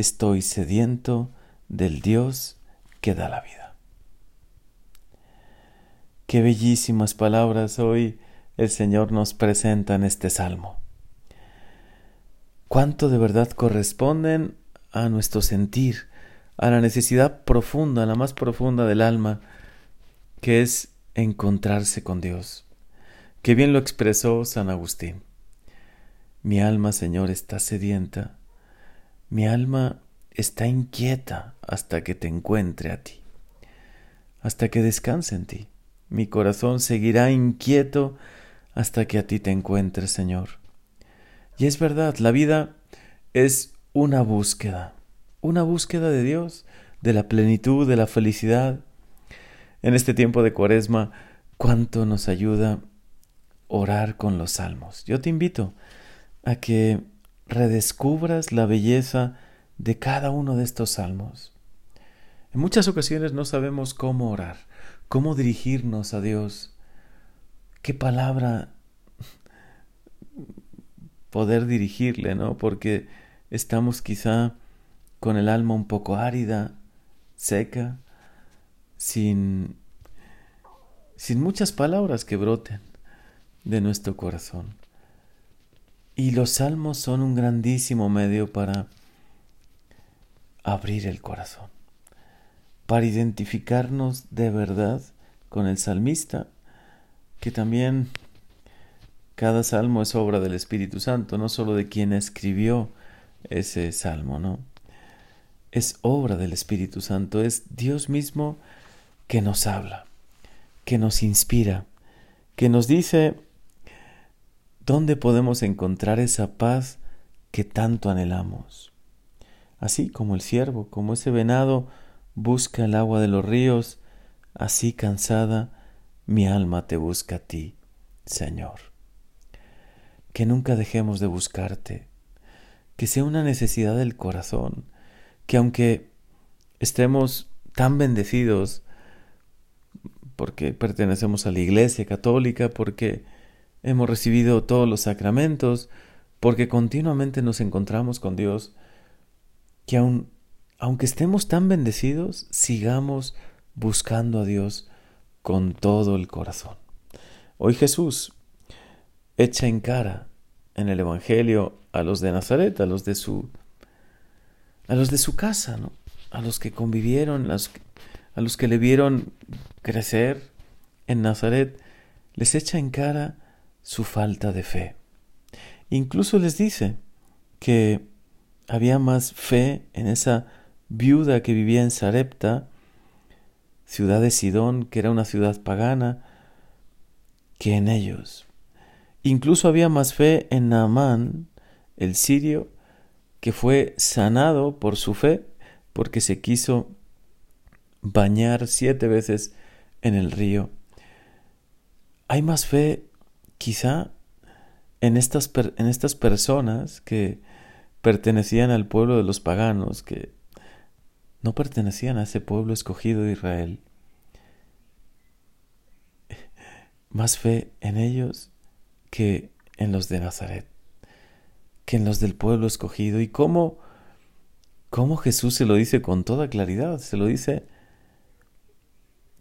estoy sediento del Dios que da la vida. Qué bellísimas palabras hoy el Señor nos presenta en este salmo. Cuánto de verdad corresponden a nuestro sentir, a la necesidad profunda, la más profunda del alma, que es encontrarse con Dios. Qué bien lo expresó San Agustín. Mi alma, Señor, está sedienta. Mi alma está inquieta hasta que te encuentre a ti, hasta que descanse en ti. Mi corazón seguirá inquieto hasta que a ti te encuentres, Señor. Y es verdad, la vida es una búsqueda, una búsqueda de Dios, de la plenitud, de la felicidad. En este tiempo de cuaresma, cuánto nos ayuda orar con los salmos. Yo te invito a que redescubras la belleza de cada uno de estos salmos. En muchas ocasiones no sabemos cómo orar, cómo dirigirnos a Dios, qué palabra poder dirigirle, ¿no? Porque estamos quizá con el alma un poco árida, seca, sin, sin muchas palabras que broten de nuestro corazón. Y los salmos son un grandísimo medio para abrir el corazón, para identificarnos de verdad con el salmista, que también cada salmo es obra del Espíritu Santo, no solo de quien escribió ese salmo, ¿no? Es obra del Espíritu Santo, es Dios mismo que nos habla, que nos inspira, que nos dice dónde podemos encontrar esa paz que tanto anhelamos. Así como el ciervo, como ese venado busca el agua de los ríos, así cansada mi alma te busca a ti, Señor. Que nunca dejemos de buscarte, que sea una necesidad del corazón, que aunque estemos tan bendecidos porque pertenecemos a la Iglesia Católica, porque hemos recibido todos los sacramentos, porque continuamente nos encontramos con Dios, que aun, aunque estemos tan bendecidos, sigamos buscando a Dios con todo el corazón. Hoy Jesús echa en cara en el Evangelio a los de Nazaret, a los de su, a los de su casa, ¿no? a los que convivieron, a los que le vieron crecer en Nazaret, les echa en cara su falta de fe. Incluso les dice que había más fe en esa viuda que vivía en Sarepta, ciudad de Sidón, que era una ciudad pagana, que en ellos. Incluso había más fe en Naamán, el sirio, que fue sanado por su fe, porque se quiso bañar siete veces en el río. Hay más fe quizá en estas, en estas personas que pertenecían al pueblo de los paganos, que no pertenecían a ese pueblo escogido de Israel. Más fe en ellos que en los de Nazaret, que en los del pueblo escogido. ¿Y cómo, cómo Jesús se lo dice con toda claridad? Se lo dice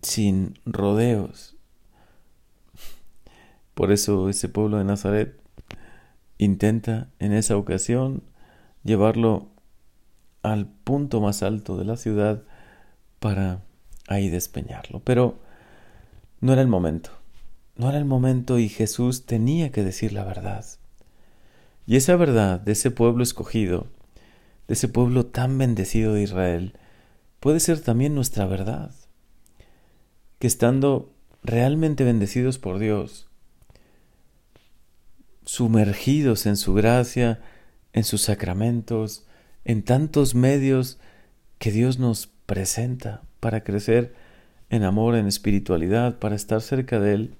sin rodeos. Por eso ese pueblo de Nazaret intenta en esa ocasión llevarlo al punto más alto de la ciudad para ahí despeñarlo. Pero no era el momento. No era el momento y Jesús tenía que decir la verdad. Y esa verdad de ese pueblo escogido, de ese pueblo tan bendecido de Israel, puede ser también nuestra verdad. Que estando realmente bendecidos por Dios, sumergidos en su gracia, en sus sacramentos, en tantos medios que Dios nos presenta para crecer en amor, en espiritualidad, para estar cerca de Él,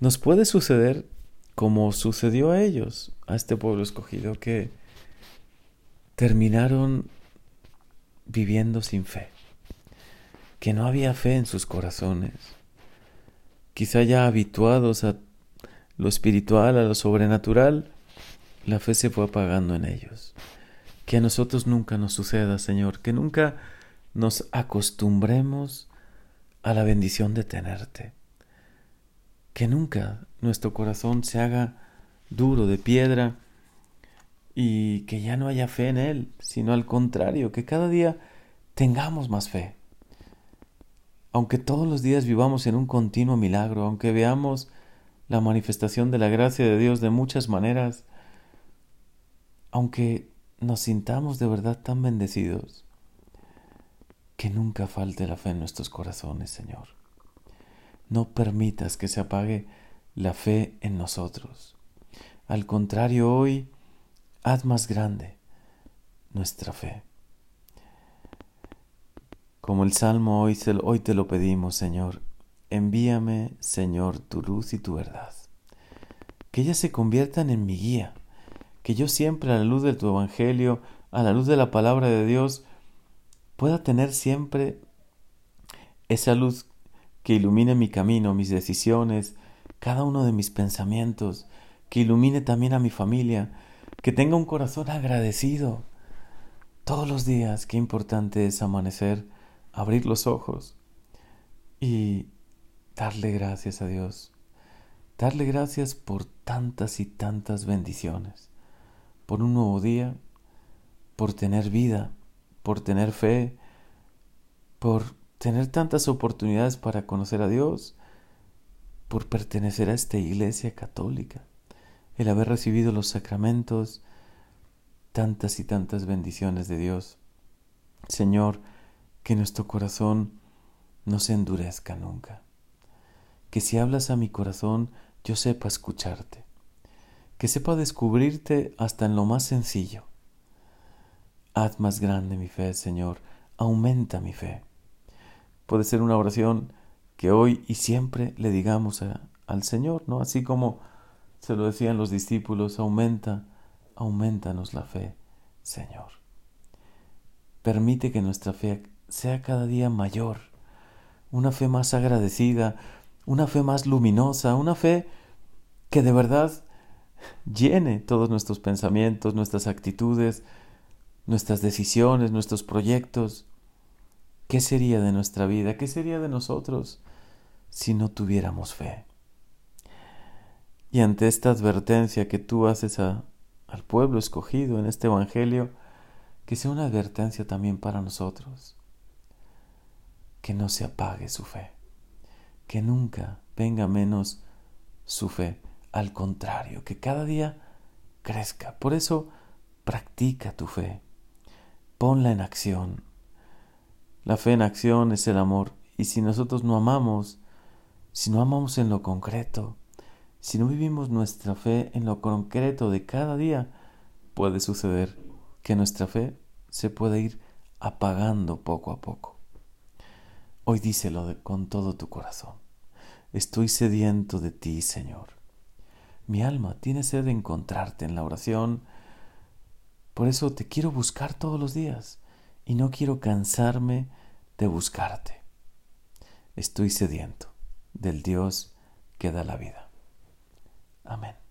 nos puede suceder como sucedió a ellos, a este pueblo escogido, que terminaron viviendo sin fe, que no había fe en sus corazones, quizá ya habituados a lo espiritual, a lo sobrenatural, la fe se fue apagando en ellos, Que a nosotros nunca nos suceda, Señor, que nunca nos acostumbremos a la bendición de tenerte. Que nunca nuestro corazón se haga duro de piedra y que ya no haya fe en Él, sino al contrario, que cada día tengamos más fe. Aunque todos los días vivamos en un continuo milagro, aunque veamos la manifestación de la gracia de Dios de muchas maneras, aunque nos sintamos de verdad tan bendecidos, que nunca falte la fe en nuestros corazones, Señor. No permitas que se apague la fe en nosotros. Al contrario, hoy haz más grande nuestra fe. Como el Salmo hoy, hoy te lo pedimos, Señor, envíame, Señor, tu luz y tu verdad. Que ellas se conviertan en mi guía, que yo siempre a la luz de tu Evangelio, a la luz de la palabra de Dios, pueda tener siempre esa luz que ilumine mi camino, mis decisiones, cada uno de mis pensamientos, que ilumine también a mi familia, que tenga un corazón agradecido. Todos los días, qué importante es amanecer, abrir los ojos y darle gracias a Dios. Darle gracias por tantas y tantas bendiciones, por un nuevo día, por tener vida, por tener fe, por tener tantas oportunidades para conocer a Dios, por pertenecer a esta iglesia católica el haber recibido los sacramentos, tantas y tantas bendiciones de Dios. Señor, que nuestro corazón no se endurezca nunca. Que si hablas a mi corazón, yo sepa escucharte. Que sepa descubrirte hasta en lo más sencillo. Haz más grande mi fe, Señor. Aumenta mi fe. Puede ser una oración que hoy y siempre le digamos al Señor, ¿no? Así como se lo decían los discípulos, aumenta, aumentanos la fe, Señor. Permite que nuestra fe sea cada día mayor, una fe más agradecida, una fe más luminosa, una fe que de verdad llene todos nuestros pensamientos, nuestras actitudes, nuestras decisiones, nuestros proyectos. ¿Qué sería de nuestra vida? ¿Qué sería de nosotros si no tuviéramos fe? Y ante esta advertencia que tú haces al pueblo escogido en este Evangelio, que sea una advertencia también para nosotros. Que no se apague su fe, que nunca venga menos su fe, al contrario, que cada día crezca. Por eso, practica tu fe, ponla en acción. La fe en acción es el amor, y si nosotros no amamos, si no amamos en lo concreto, si no vivimos nuestra fe en lo concreto de cada día, puede suceder que nuestra fe se pueda ir apagando poco a poco. Hoy díselo con todo tu corazón. Estoy sediento de ti, Señor. Mi alma tiene sed de encontrarte en la oración. Por eso te quiero buscar todos los días y no quiero cansarme de buscarte. Estoy sediento del Dios que da la vida. Amén.